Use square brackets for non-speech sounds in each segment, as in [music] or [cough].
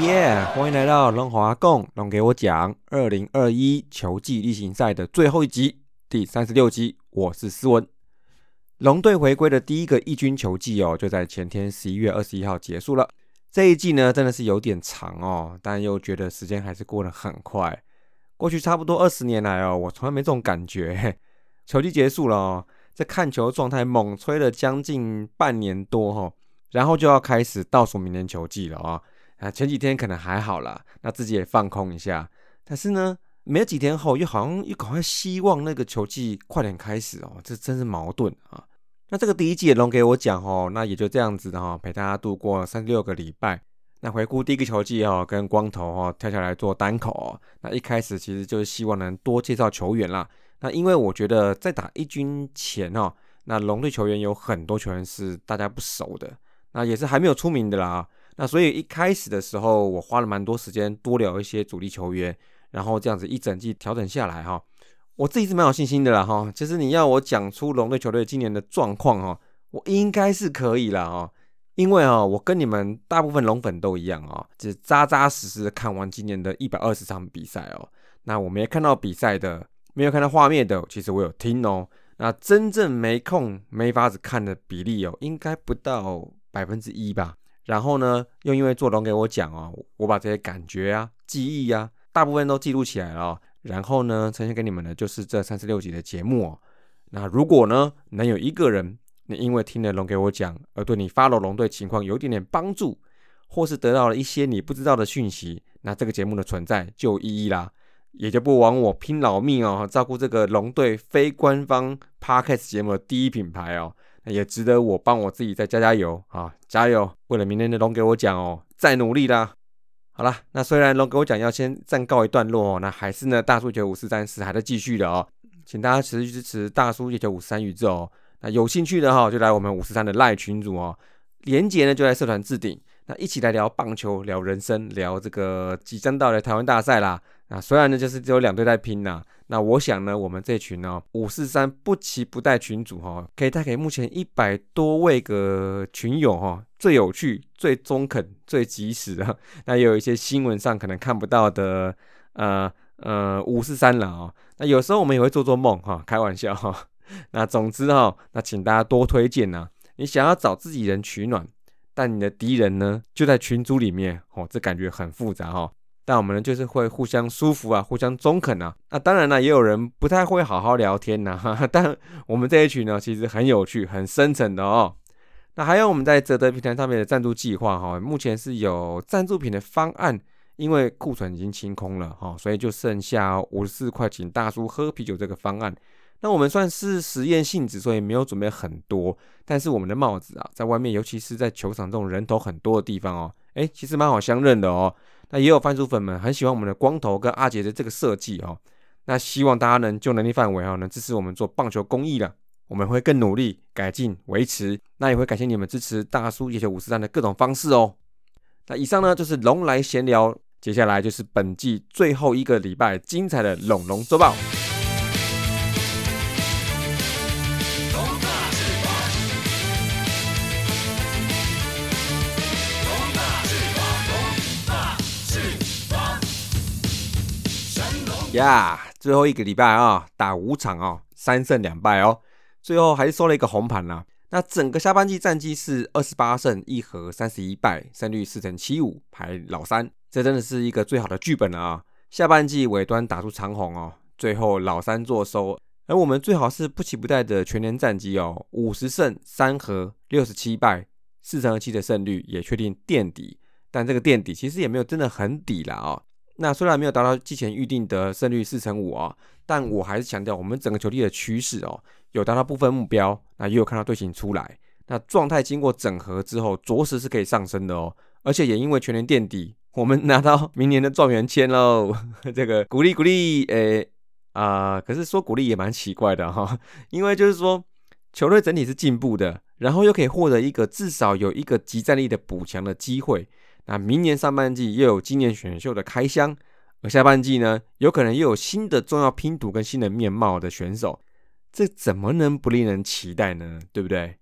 耶！欢迎来到龙华共龙给我讲二零二一球季例行赛的最后一集，第三十六集。我是思文。龙队回归的第一个一军球季哦，就在前天十一月二十一号结束了。这一季呢，真的是有点长哦，但又觉得时间还是过得很快。过去差不多二十年来哦，我从来没这种感觉。球季结束了哦，这看球状态猛吹了将近半年多哈，然后就要开始倒数明年球季了啊。啊，前几天可能还好啦，那自己也放空一下。但是呢，没几天后又好像又赶快希望那个球季快点开始哦，这真是矛盾啊。那这个第一季龙给我讲哦，那也就这样子的哈，陪大家度过三十六个礼拜。那回顾第一个球季哦，跟光头哦跳下来做单口哦。那一开始其实就是希望能多介绍球员啦。那因为我觉得在打一军前哦，那龙队球员有很多球员是大家不熟的，那也是还没有出名的啦。那所以一开始的时候，我花了蛮多时间多聊一些主力球员，然后这样子一整季调整下来哈，我自己是蛮有信心的啦哈。其实你要我讲出龙队球队今年的状况哈，我应该是可以了哈，因为啊，我跟你们大部分龙粉都一样啊，只扎扎实实的看完今年的一百二十场比赛哦。那我没看到比赛的，没有看到画面的，其实我有听哦。那真正没空没法子看的比例哦，应该不到百分之一吧。然后呢，又因为做龙给我讲哦，我把这些感觉啊、记忆啊，大部分都记录起来了。然后呢，呈现给你们的就是这三十六集的节目哦。那如果呢，能有一个人，你因为听了龙给我讲，而对你发了龙队情况有一点点帮助，或是得到了一些你不知道的讯息，那这个节目的存在就有意义啦，也就不枉我拼老命哦，照顾这个龙队非官方 podcast 节目的第一品牌哦。也值得我帮我自己再加加油啊！加油！为了明天的龙给我讲哦，再努力啦！好了，那虽然龙给我讲要先暂告一段落哦，那还是呢，大叔九五四三四还在继续的哦，请大家持续支持大叔九五三宇宙哦。那有兴趣的哈，就来我们五十三的赖群组哦，连结呢就在社团置顶。那一起来聊棒球，聊人生，聊这个即将到来台湾大赛啦。那虽然呢，就是只有两队在拼呐。那我想呢，我们这群呢五四三不期不待群主哈，可以带给目前一百多位个群友哈，最有趣、最中肯、最及时的。那也有一些新闻上可能看不到的，呃呃五四三了啊。那有时候我们也会做做梦哈，开玩笑哈。那总之哈，那请大家多推荐呐。你想要找自己人取暖，但你的敌人呢就在群组里面哦，这感觉很复杂哈。但我们呢，就是会互相舒服啊，互相中肯啊。那当然了，也有人不太会好好聊天呐。[laughs] 但我们这一群呢，其实很有趣、很深沉的哦。那还有我们在泽德平台上面的赞助计划哈，目前是有赞助品的方案，因为库存已经清空了哈，所以就剩下五十四块请大叔喝啤酒这个方案。那我们算是实验性质，所以没有准备很多。但是我们的帽子啊，在外面，尤其是在球场这种人头很多的地方哦，哎，其实蛮好相认的哦。那也有番薯粉们很喜欢我们的光头跟阿杰的这个设计哦，那希望大家能就能力范围哦，能支持我们做棒球公益了，我们会更努力改进维持，那也会感谢你们支持大叔野球五十站的各种方式哦。那以上呢就是龙来闲聊，接下来就是本季最后一个礼拜精彩的龙龙周报。呀，最后一个礼拜啊，打五场哦，三胜两败哦，最后还是收了一个红盘啦。那整个下半季战绩是二十八胜一和三十一败，胜率四成七五，排老三。这真的是一个最好的剧本了啊！下半季尾端打出长虹哦，最后老三坐收。而我们最好是不期不待的全年战绩哦，五十胜三和六十七败，四成二七的胜率也确定垫底。但这个垫底其实也没有真的很底了啊。那虽然没有达到之前预定的胜率四成五啊，但我还是强调我们整个球队的趋势哦，有达到部分目标，那也有看到队形出来，那状态经过整合之后，着实是可以上升的哦，而且也因为全年垫底，我们拿到明年的状元签喽，[laughs] 这个鼓励鼓励，诶啊，可是说鼓励也蛮奇怪的哈，[laughs] 因为就是说球队整体是进步的，然后又可以获得一个至少有一个集战力的补强的机会。那明年上半季又有今年选秀的开箱，而下半季呢，有可能又有新的重要拼图跟新的面貌的选手，这怎么能不令人期待呢？对不对？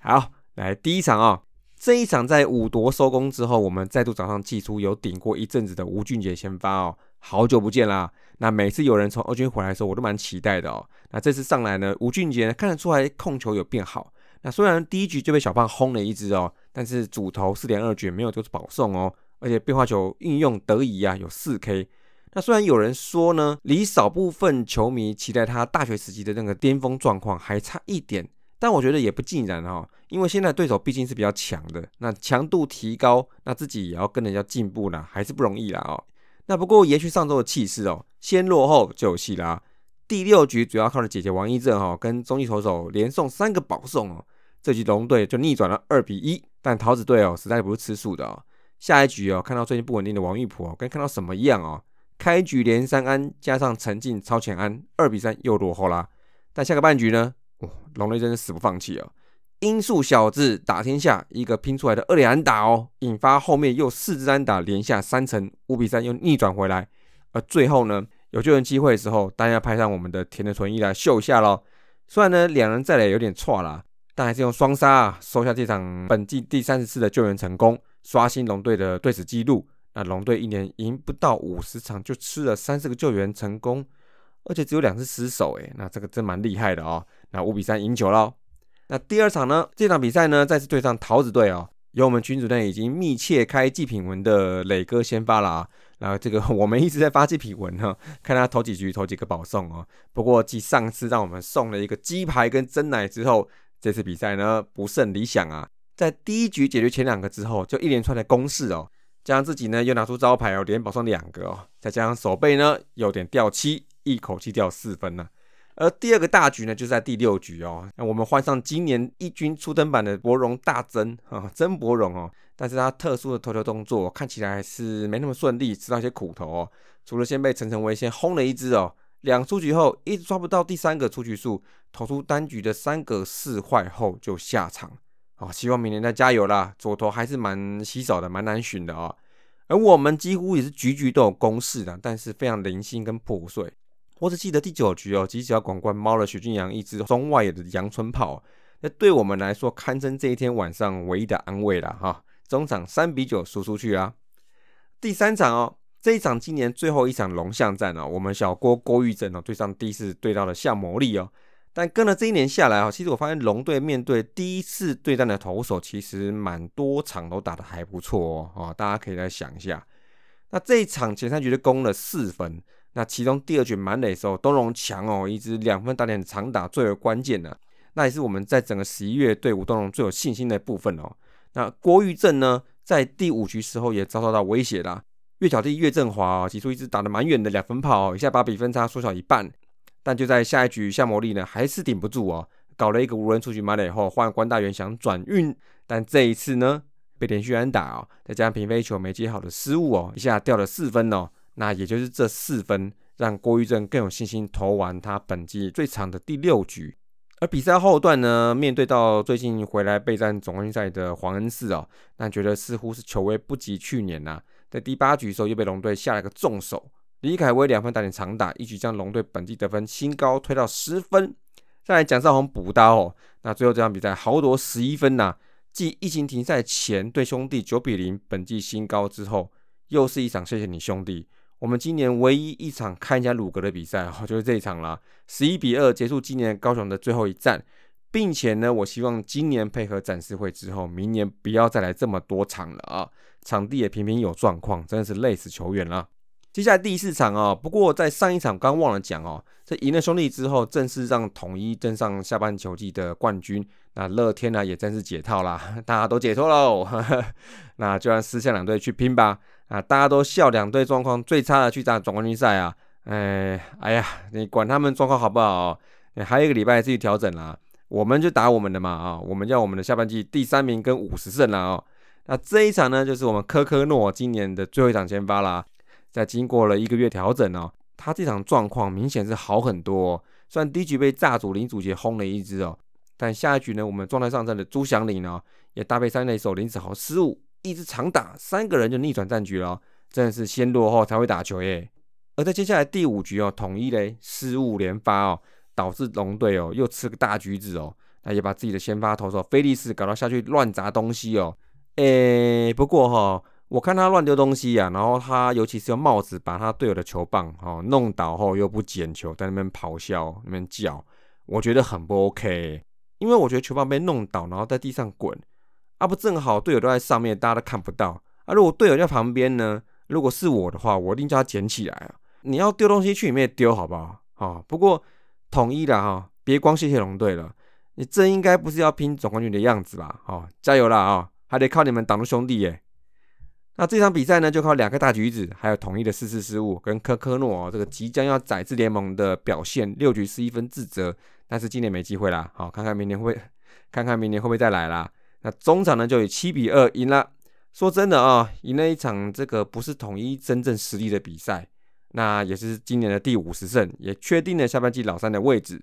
好，来第一场啊，这一场在五夺收工之后，我们再度早上祭出有顶过一阵子的吴俊杰先发哦，好久不见啦。那每次有人从二军回来的时候，我都蛮期待的哦。那这次上来呢，吴俊杰呢看得出来控球有变好。那虽然第一局就被小胖轰了一支哦，但是主投四点二局没有就是保送哦，而且变化球运用得宜啊，有四 K。那虽然有人说呢，离少部分球迷期待他大学时期的那个巅峰状况还差一点。但我觉得也不尽然哈，因为现在对手毕竟是比较强的，那强度提高，那自己也要跟人家进步啦，还是不容易啦哦。那不过延续上周的气势哦，先落后就有戏啦。第六局主要靠着姐姐王一正哈，跟中继投手连送三个保送哦，这局龙队就逆转了二比一。但桃子队哦，实在不是吃素的哦。下一局哦，看到最近不稳定的王玉普哦，跟看到什么一样哦，开局连三安，加上陈进超前安，二比三又落后啦。但下个半局呢？哇龙队真是死不放弃哦！音速小子打天下，一个拼出来的二连安打哦，引发后面又四支安打连下三层，五比三又逆转回来。而最后呢，有救援机会的时候，当然要派上我们的田的纯一来秀一下喽。虽然呢两人再来有点错啦，但还是用双杀啊收下这场本季第三十次的救援成功，刷新龙队的队史记录。那龙队一年赢不到五十场就吃了三四个救援成功，而且只有两次失手，诶，那这个真蛮厉害的哦。那五比三赢球了。那第二场呢？这场比赛呢，再次对上桃子队哦。由我们群主任已经密切开祭品文的磊哥先发了啊。然后这个 [laughs] 我们一直在发祭品文哈，看他投几局投几个保送哦。不过继上次让我们送了一个鸡排跟蒸奶之后，这次比赛呢不甚理想啊。在第一局解决前两个之后，就一连串的攻势哦，加上自己呢又拿出招牌哦，连保送两个哦，再加上手背呢有点掉漆，一口气掉四分了。而第二个大局呢，就在第六局哦。那我们换上今年一军初登版的博荣大增啊，曾博荣哦。但是他特殊的投球动作看起来是没那么顺利，吃到一些苦头哦。除了先被陈晨威先轰了一支哦，两出局后一直抓不到第三个出局数，投出单局的三个四坏后就下场哦。希望明年再加油啦，左投还是蛮稀少的，蛮难寻的哦。而我们几乎也是局局都有攻势的，但是非常零星跟破碎。我只记得第九局哦，吉小广冠猫了许俊阳一支中外野的阳春炮，那对我们来说堪称这一天晚上唯一的安慰了哈。中场三比九输出去啊。第三场哦，这一场今年最后一场龙象战哦，我们小郭郭玉正哦对上第一次对到了夏魔力哦。但跟了这一年下来啊，其实我发现龙队面对第一次对战的投手，其实蛮多场都打得还不错哦。大家可以来想一下。那这一场前三局就攻了四分。那其中第二局满垒的时候，东龙强哦，一支两分打点长打最为关键的，那也是我们在整个十一月队伍东龙最有信心的部分哦。那郭玉正呢，在第五局时候也遭受到威胁啦。岳小弟岳振华哦，挤出一支打得蛮远的两分炮，一下把比分差缩小一半。但就在下一局，夏魔力呢还是顶不住哦，搞了一个无人出局满垒后，换关大元想转运，但这一次呢被连续安打哦，再加上平飞球没接好的失误哦，一下掉了四分哦。那也就是这四分，让郭玉正更有信心投完他本季最长的第六局。而比赛后段呢，面对到最近回来备战总冠军赛的黄恩赐哦，那觉得似乎是球威不及去年呐。在第八局的时候又被龙队下了个重手，李凯威两分打点长打，一举将龙队本季得分新高推到十分。再来蒋少红补刀哦，那最后这场比赛豪夺十一分呐，继疫情停赛前对兄弟九比零本季新高之后，又是一场谢谢你兄弟。我们今年唯一一场看一下鲁格的比赛哦，[laughs] 就是这一场啦，十一比二结束今年高雄的最后一战，并且呢，我希望今年配合展示会之后，明年不要再来这么多场了啊，场地也频频有状况，真的是累死球员了。接下来第四场哦，不过在上一场刚忘了讲哦，在赢了兄弟之后，正式让统一登上下半球季的冠军，那乐天呢也正式解套啦，[laughs] 大家都解脱喽，[laughs] 那就让私下两队去拼吧。啊！大家都笑两队状况最差的去打总冠军赛啊！哎，哎呀，你管他们状况好不好？你还有一个礼拜自己调整啦。我们就打我们的嘛啊！我们要我们的下半季第三名跟五十胜了哦。那这一场呢，就是我们科科诺今年的最后一场先发啦。在经过了一个月调整哦，他这场状况明显是好很多。虽然第一局被炸主林祖杰轰了一支哦，但下一局呢，我们状态上阵的朱祥林呢，也搭配三垒手林子豪失误。一直长打，三个人就逆转战局了，真的是先落后才会打球耶。而在接下来第五局哦，统一嘞失误连发哦，导致龙队哦又吃个大橘子哦，那也把自己的先发投手菲利斯搞到下去乱砸东西哦，诶，不过哈，我看他乱丢东西呀，然后他尤其是用帽子把他队友的球棒哦弄倒后又不捡球，在那边咆哮、那边叫，我觉得很不 OK。因为我觉得球棒被弄倒，然后在地上滚，啊不正好队友都在上面，大家都看不到啊。如果队友在旁边呢？如果是我的话，我一定叫他捡起来啊。你要丢东西去里面丢，好不好？好，不过统一的哈，别光谢谢龙队了，你这应该不是要拼总冠军的样子吧？好，加油啦啊！还得靠你们挡路兄弟耶。那这场比赛呢，就靠两个大橘子，还有统一的四次失误，跟科科诺这个即将要宰制联盟的表现，六局失一分自责。但是今年没机会啦，好，看看明年会，看看明年会不会再来啦。那中场呢，就以七比二赢了。说真的啊，赢了一场这个不是统一真正实力的比赛，那也是今年的第五十胜，也确定了下半季老三的位置。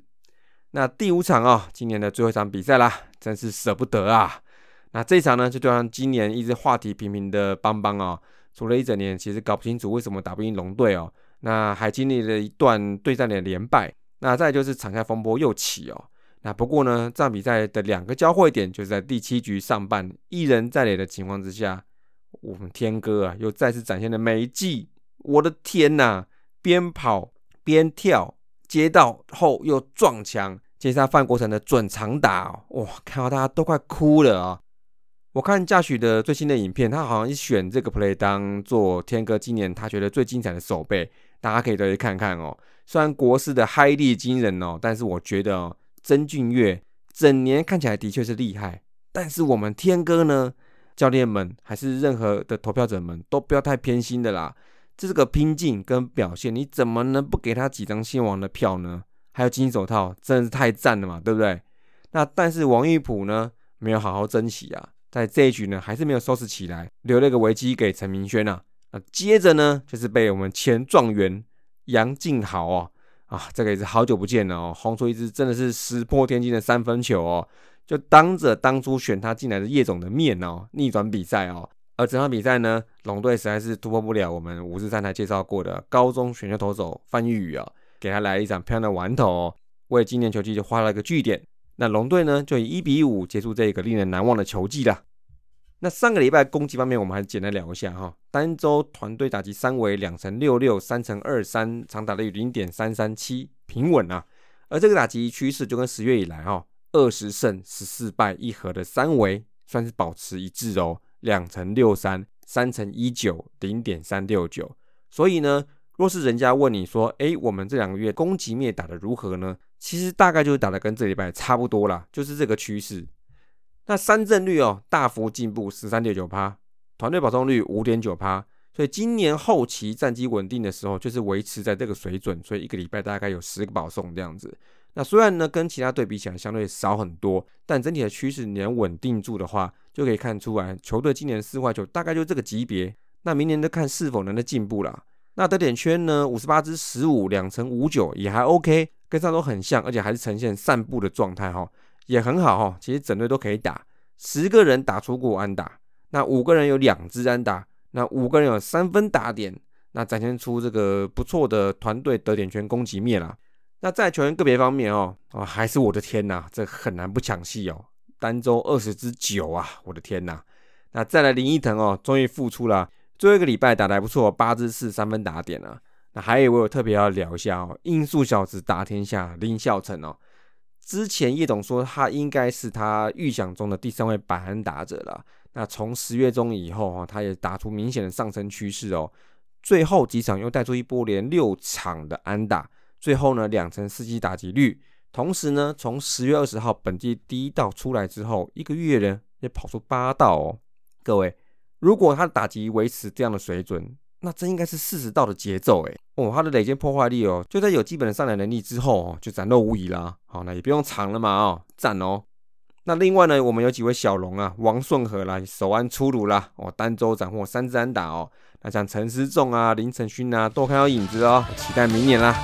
那第五场啊，今年的最后一场比赛啦，真是舍不得啊。那这场呢，就对上今年一直话题频频的邦邦啊，除了一整年其实搞不清楚为什么打不赢龙队哦，那还经历了一段对战的连败。那再就是场下风波又起哦。那不过呢，这场比赛的两个交汇点就是在第七局上半一人在垒的情况之下，我们天哥啊又再次展现了美技。我的天呐，边跑边跳，接到后又撞墙，接下范国成的准长打，哦哇，看到大家都快哭了啊！我看嘉许的最新的影片，他好像是选这个 play 当做天哥今年他觉得最精彩的手背，大家可以再去看看哦。虽然国师的嗨力惊人哦，但是我觉得哦，曾俊岳整年看起来的确是厉害。但是我们天哥呢，教练们还是任何的投票者们都不要太偏心的啦。这个拼劲跟表现，你怎么能不给他几张新王的票呢？还有金手套，真的是太赞了嘛，对不对？那但是王玉普呢，没有好好珍惜啊，在这一局呢，还是没有收拾起来，留了个危机给陈明轩啊。那接着呢，就是被我们前状元。杨敬豪哦，啊，这个也是好久不见了哦，轰出一支真的是石破天惊的三分球哦，就当着当初选他进来的叶总的面哦，逆转比赛哦。而整场比赛呢，龙队实在是突破不了我们五十三台介绍过的高中选秀投手范玉宇啊，给他来了一场漂亮的完投哦，为今年球季就画了一个句点。那龙队呢，就以一比五结束这个令人难忘的球季了。那上个礼拜攻击方面，我们还是简单聊一下哈。单周团队打击三围两成六六，三成二三，长打率零点三三七，平稳啊。而这个打击趋势就跟十月以来哈，二十胜十四败一和的三围算是保持一致哦，两成六三，三成一九，零点三六九。所以呢，若是人家问你说，哎，我们这两个月攻击面打得如何呢？其实大概就是打得跟这礼拜差不多啦，就是这个趋势。那三振率哦大幅进步十三点九趴，团队保送率五点九趴，所以今年后期战绩稳定的时候，就是维持在这个水准，所以一个礼拜大概有十个保送这样子。那虽然呢跟其他队比起来相对少很多，但整体的趋势你能稳定住的话，就可以看出来球队今年四坏球大概就这个级别。那明年就看是否能再进步了。那得点圈呢五十八支十五两成五九也还 OK，跟上周很像，而且还是呈现散步的状态哈。也很好哈，其实整队都可以打，十个人打出过安打，那五个人有两支安打，那五个人有三分打点，那展现出这个不错的团队得点圈攻击面啦。那在球员个别方面哦，哦还是我的天呐，这很难不抢戏哦，单周二十支九啊，我的天呐。那再来林奕腾哦，终于复出了，最后一个礼拜打得还不错，八支四三分打点啊。那还有我有特别要聊一下哦，音速小子打天下林孝成哦。之前叶董说他应该是他预想中的第三位百安打者了。那从十月中以后哈，他也打出明显的上升趋势哦。最后几场又带出一波连六场的安打，最后呢两成四击打击率。同时呢，从十月二十号本季第一道出来之后，一个月呢也跑出八道哦。各位，如果他的打击维持这样的水准，那这应该是四十道的节奏诶。哦，他的累积破坏力哦，就在有基本的上篮能力之后哦，就展露无遗啦。好，那也不用藏了嘛哦，赞哦。那另外呢，我们有几位小龙啊，王顺和啦，首安出炉啦，哦，单周斩获三支安打哦。那像陈思仲啊、林承勋啊，都看到影子哦，期待明年啦。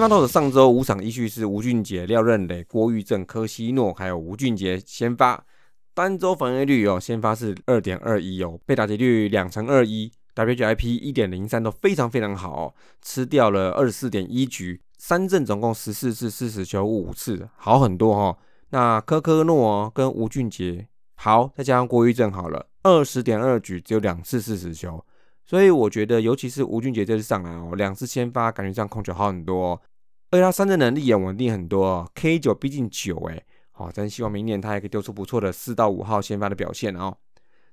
先发投手上周五场依序是吴俊杰、廖任磊、郭玉正、柯西诺，还有吴俊杰先发。单周防御率哦，先发是二点二一哦，被打击率两成二一，WHIP 一点零三都非常非常好哦，吃掉了二十四点一局，三振总共十四次四十球五次，好很多哈。那科科诺跟吴俊杰好，再加上郭玉正好了，二十点二局只有两次四十球，所以我觉得尤其是吴俊杰这次上来哦，两次先发感觉上控球好很多，哦而且他三振能力也稳定很多，K 九逼近九哎。哦，真希望明年他还可以丢出不错的四到五号先发的表现哦。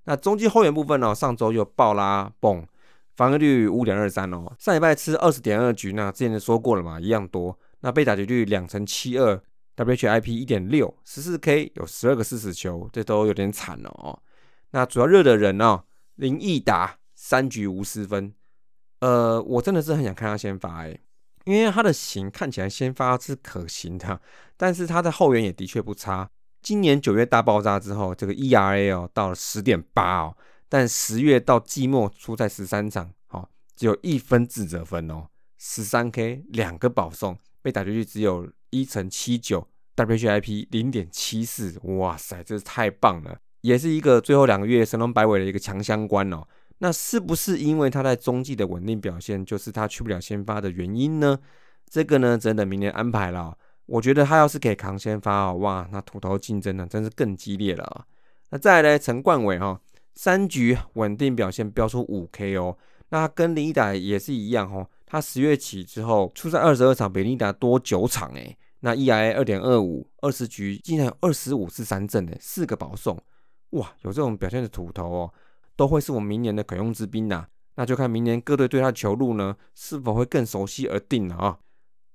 那中继后援部分呢？上周又爆拉蹦，防御率五点二三哦。上礼拜吃二十点二局，那之前就说过了嘛，一样多。那被打局率两成七二，WHIP 一点六，十四 K 有十二个四死球，这都有点惨了哦。那主要热的人哦，林毅达三局无失分，呃，我真的是很想看他先发哎。因为他的型看起来先发是可行的，但是他的后援也的确不差。今年九月大爆炸之后，这个 ERA 哦到了十点八哦，但十月到季末出赛十三场，好只有一分自责分哦，十三 K 两个保送，被打出去只有一乘七九，WHIP 零点七四，哇塞，这是太棒了，也是一个最后两个月神龙摆尾的一个强相关哦。那是不是因为他在中继的稳定表现，就是他去不了先发的原因呢？这个呢，真的明年安排了。我觉得他要是可以扛先发哦，哇，那土头竞争呢，真是更激烈了啊。那再来陈冠伟哈，三局稳定表现飙出五 K 哦。那跟林一达也是一样哦，他十月起之后出赛二十二场，比林一达多九场诶。那 EIA 二点二五，二十局竟然有二十五次三振诶，四个保送，哇，有这种表现的土头哦。都会是我明年的可用之兵呐，那就看明年各队对他球路呢是否会更熟悉而定了啊。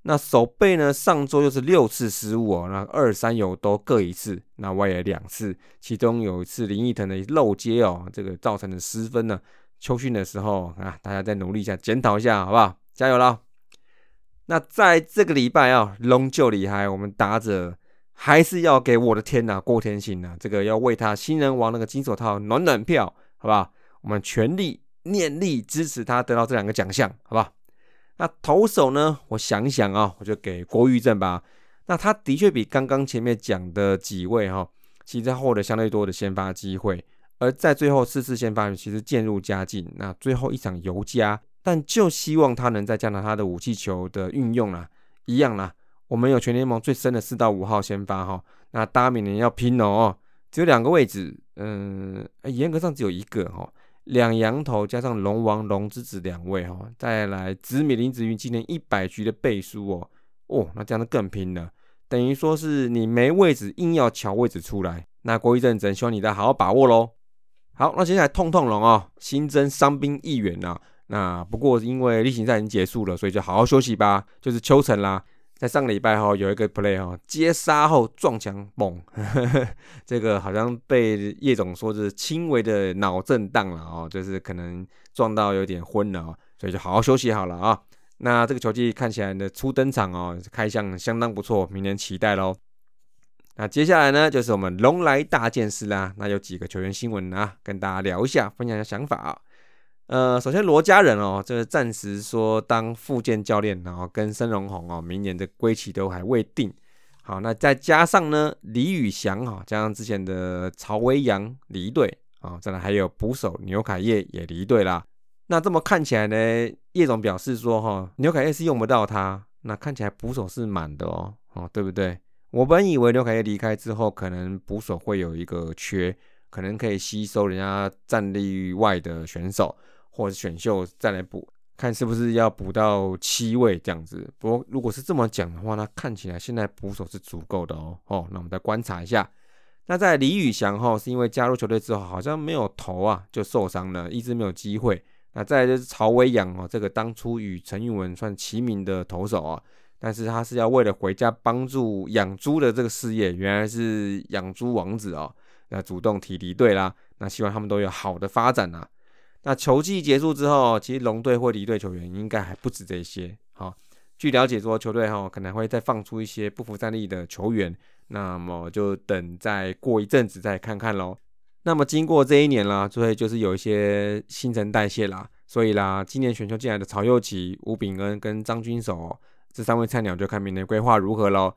那守备呢，上周又是六次失误哦，那二三有都各一次，那外野两次，其中有一次林奕腾的漏接哦，这个造成的失分呢。秋训的时候啊，大家再努力一下，检讨一下，好不好？加油了。那在这个礼拜啊，龙就厉害，我们打者还是要给我的天呐，郭天信呐，这个要为他新人王那个金手套暖暖票。好不好？我们全力念力支持他得到这两个奖项，好不好？那投手呢？我想想啊，我就给郭玉正吧。那他的确比刚刚前面讲的几位哈，其实获得相对多的先发机会。而在最后四次先发，其实渐入佳境。那最后一场尤佳，但就希望他能在加拿他的武器球的运用啦，一样啦。我们有全联盟最深的四到五号先发哈，那大家明年要拼哦。只有两个位置，嗯，严格上只有一个哈，两羊头加上龙王龙之子两位哈，再来紫米林子云今年一百局的背书哦，哦，那这样就更拼了，等于说是你没位置硬要抢位置出来，那郭一正只能希望你再好好把握喽。好，那接下来痛痛龙哦，新增伤兵一员呐，那不过因为例行赛已经结束了，所以就好好休息吧，就是秋晨啦。在上个礼拜哈有一个 play 哈接杀后撞墙嘣，[laughs] 这个好像被叶总说是轻微的脑震荡了哦，就是可能撞到有点昏了哦，所以就好好休息好了啊。那这个球季看起来的初登场哦，开箱相当不错，明年期待喽。那接下来呢就是我们龙来大件事啦，那有几个球员新闻啊，跟大家聊一下，分享一下想法啊。呃，首先罗家人哦，这个暂时说当副健教练，然后跟申荣宏哦，明年的归期都还未定。好，那再加上呢，李宇翔哈，加上之前的曹威阳离队啊，再来还有捕手牛凯业也离队啦。那这么看起来呢，叶总表示说哈，牛凯业是用不到他，那看起来捕手是满的哦，哦，对不对？我本以为牛凯业离开之后，可能捕手会有一个缺，可能可以吸收人家战力外的选手。或者选秀再来补，看是不是要补到七位这样子。不过如果是这么讲的话，那看起来现在捕手是足够的哦。哦，那我们再观察一下。那在李宇翔哈，是因为加入球队之后好像没有投啊，就受伤了，一直没有机会。那再就是曹威阳哦，这个当初与陈韵文算齐名的投手啊，但是他是要为了回家帮助养猪的这个事业，原来是养猪王子哦，那主动提离队啦。那希望他们都有好的发展呐。那球季结束之后，其实龙队会离队球员应该还不止这些。好，据了解说，球队哈可能会再放出一些不服战力的球员，那么就等再过一阵子再看看喽。那么经过这一年啦，所以就是有一些新陈代谢啦，所以啦，今年选秀进来的曹佑奇、吴炳恩跟张军守这三位菜鸟，就看明年规划如何喽。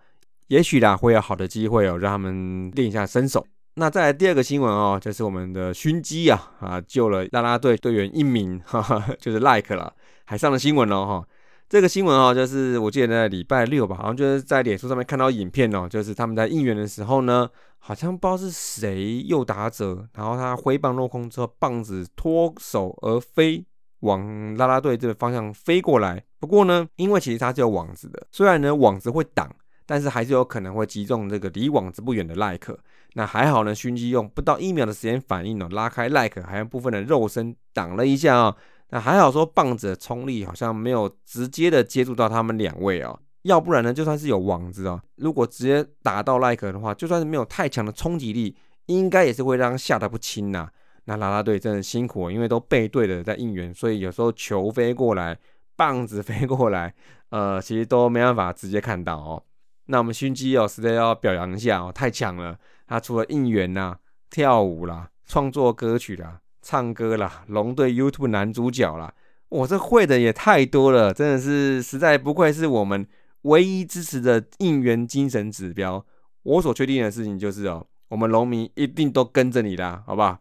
也许啦会有好的机会哦，让他们练一下身手。那再来第二个新闻哦，就是我们的勋基啊啊救了啦啦队队员一名，[laughs] 哈哈，就是 Like 了，还上了新闻哦哈。这个新闻哦，就是我记得在礼拜六吧，好像就是在脸书上面看到影片哦，就是他们在应援的时候呢，好像不知道是谁又打者，然后他挥棒落空之后，棒子脱手而飞，往啦啦队这个方向飞过来。不过呢，因为其实它是有网子的，虽然呢网子会挡，但是还是有可能会击中这个离网子不远的赖克。那还好呢，勋基用不到一秒的时间反应哦，拉开赖克，还有部分的肉身挡了一下啊。那还好说棒子的冲力好像没有直接的接触到他们两位哦，要不然呢，就算是有网子哦，如果直接打到赖克的话，就算是没有太强的冲击力，应该也是会让他吓得不轻呐。那啦啦队真的辛苦，因为都背对的在应援，所以有时候球飞过来，棒子飞过来，呃，其实都没办法直接看到哦。那我们勋基哦，实在要表扬一下哦，太强了。他除了应援呐、跳舞啦、创作歌曲啦、唱歌啦、龙队 YouTube 男主角啦，我这会的也太多了，真的是实在不愧是我们唯一支持的应援精神指标。我所确定的事情就是哦，我们龙迷一定都跟着你啦，好不好？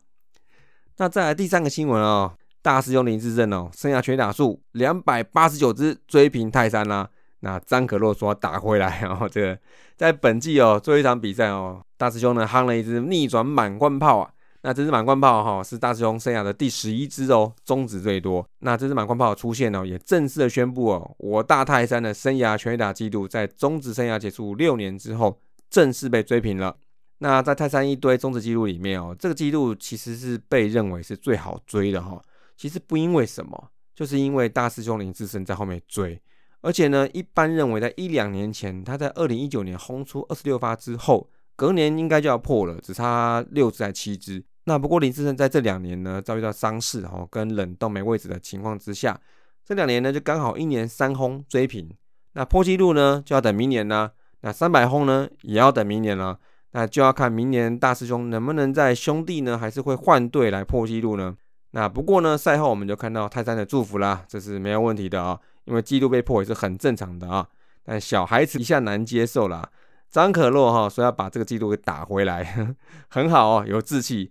那再来第三个新闻哦，大师兄林志正哦，生涯全打数两百八十九支追平泰山啦。那张可洛说打回来，然后这个在本季哦，最后一场比赛哦，大师兄呢夯了一支逆转满贯炮啊。那这支满贯炮哈是大师兄生涯的第十一支哦，中指最多。那这支满贯炮出现哦，也正式的宣布哦，我大泰山的生涯全打纪录在中指生涯结束六年之后正式被追平了。那在泰山一堆中指记录里面哦，这个纪录其实是被认为是最好追的哈。其实不因为什么，就是因为大师兄林志胜在后面追。而且呢，一般认为在一两年前，他在二零一九年轰出二十六发之后，隔年应该就要破了，只差六只还七只。那不过林志胜在这两年呢，遭遇到伤势哦，跟冷冻没位置的情况之下，这两年呢就刚好一年三轰追平。那破纪录呢，就要等明年啦。那三百轰呢，也要等明年了。那就要看明年大师兄能不能在兄弟呢，还是会换队来破纪录呢？那不过呢，赛后我们就看到泰山的祝福啦，这是没有问题的啊。因为纪录被破也是很正常的啊，但小孩子一下难接受啦。张可洛哈说要把这个纪录给打回来，很好哦，有志气。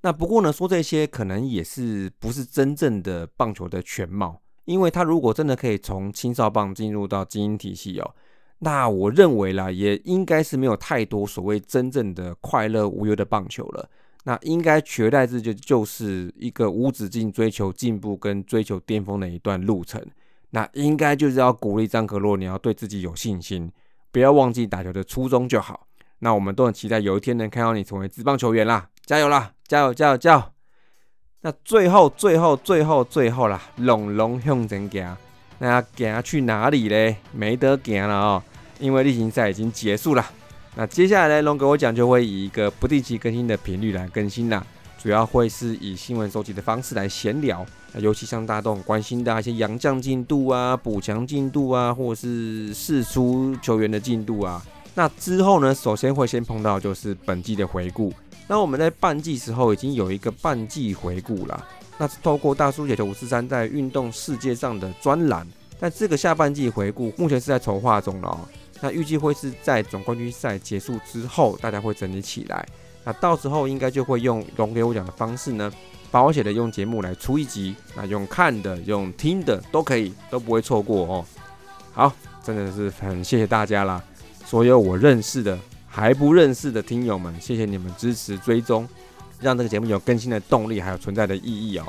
那不过呢，说这些可能也是不是真正的棒球的全貌，因为他如果真的可以从青少棒进入到精英体系哦，那我认为啦，也应该是没有太多所谓真正的快乐无忧的棒球了。那应该取代之就就是一个无止境追求进步跟追求巅峰的一段路程。那应该就是要鼓励张可洛，你要对自己有信心，不要忘记打球的初衷就好。那我们都很期待有一天能看到你成为职棒球员啦，加油啦，加油加油加油！那最后最后最后最后啦，龙龙向前行，那要行去哪里嘞？没得行了哦，因为例行赛已经结束了。那接下来呢，龙给我讲就会以一个不定期更新的频率来更新啦，主要会是以新闻收集的方式来闲聊。尤其像大家都很关心的一些洋将进度啊、补强进度啊，或者是试出球员的进度啊。那之后呢，首先会先碰到就是本季的回顾。那我们在半季时候已经有一个半季回顾了，那是透过大叔解球五四三在运动世界上的专栏。但这个下半季回顾目前是在筹划中了哦。那预计会是在总冠军赛结束之后，大家会整理起来。那到时候应该就会用龙给我讲的方式呢。把我写的用节目来出一集，那用看的、用听的都可以，都不会错过哦。好，真的是很谢谢大家啦！所有我认识的、还不认识的听友们，谢谢你们支持追踪，让这个节目有更新的动力，还有存在的意义哦。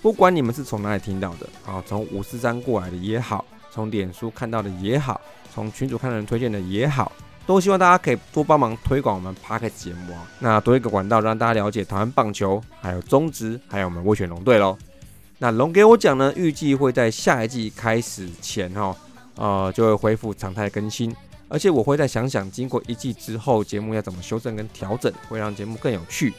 不管你们是从哪里听到的，啊，从五四三过来的也好，从脸书看到的也好，从群主看到人推荐的也好。都希望大家可以多帮忙推广我们 p a r k 节目啊，那多一个管道让大家了解台湾棒球，还有中职，还有我们威选龙队喽。那龙给我讲呢，预计会在下一季开始前哈，呃，就会恢复常态更新，而且我会再想想，经过一季之后，节目要怎么修正跟调整，会让节目更有趣。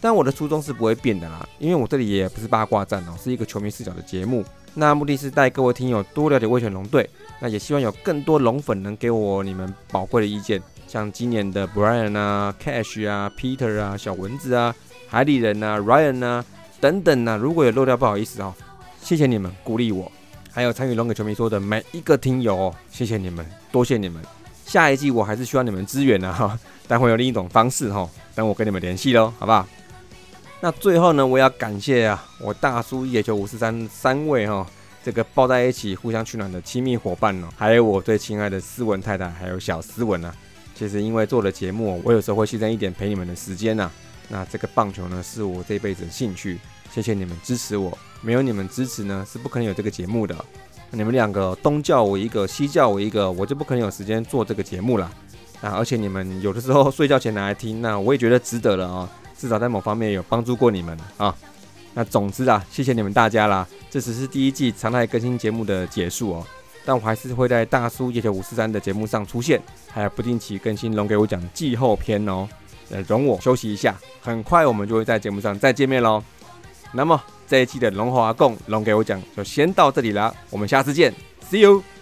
但我的初衷是不会变的啦，因为我这里也不是八卦站哦，是一个球迷视角的节目。那目的是带各位听友多了解威权龙队，那也希望有更多龙粉能给我你们宝贵的意见，像今年的 Brian 啊、Cash 啊、Peter 啊、小蚊子啊、海里人啊、Ryan 啊等等啊，如果有漏掉不好意思哦，谢谢你们鼓励我，还有参与龙给球迷说的每一个听友哦，谢谢你们，多谢你们，下一季我还是需要你们支援的哈，但会有另一种方式哈，等我跟你们联系喽，好不好？那最后呢，我要感谢啊，我大叔野球五四三三位哈，这个抱在一起互相取暖的亲密伙伴哦，还有我最亲爱的斯文太太，还有小斯文啊。其实因为做了节目，我有时候会牺牲一点陪你们的时间呐。那这个棒球呢，是我这辈子的兴趣。谢谢你们支持我，没有你们支持呢，是不可能有这个节目的。你们两个东叫我一个，西叫我一个，我就不可能有时间做这个节目了。啊，而且你们有的时候睡觉前拿来听，那我也觉得值得了啊。至少在某方面有帮助过你们啊！那总之啊，谢谢你们大家啦！这只是第一季常态更新节目的结束哦，但我还是会在大叔夜球五四三的节目上出现，还有不定期更新龙给我讲季后篇哦。呃，容我休息一下，很快我们就会在节目上再见面喽。那么这一期的龙华共龙给我讲就先到这里啦，我们下次见，See you。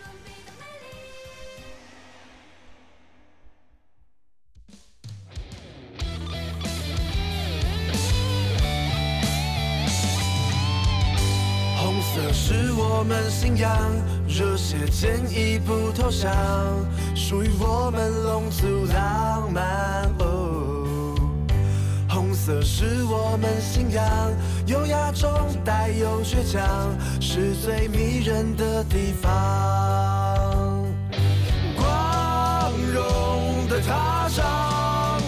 我们信仰，热血坚毅不投降，属于我们龙族浪漫。哦，红色是我们信仰，优雅中带有倔强，是最迷人的地方。光荣的踏上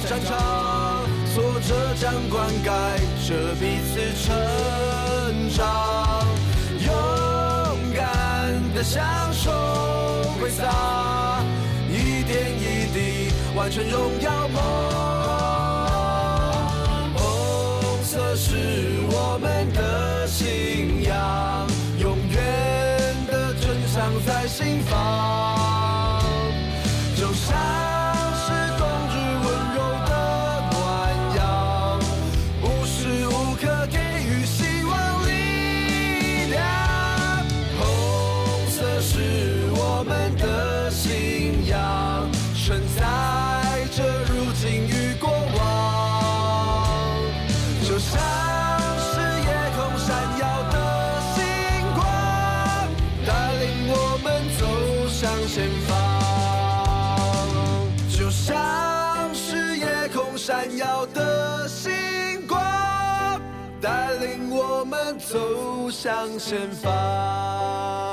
战场，挫折将灌溉着彼此成长。享受挥洒，一点一滴完成荣耀梦。红色是我们的走向前方。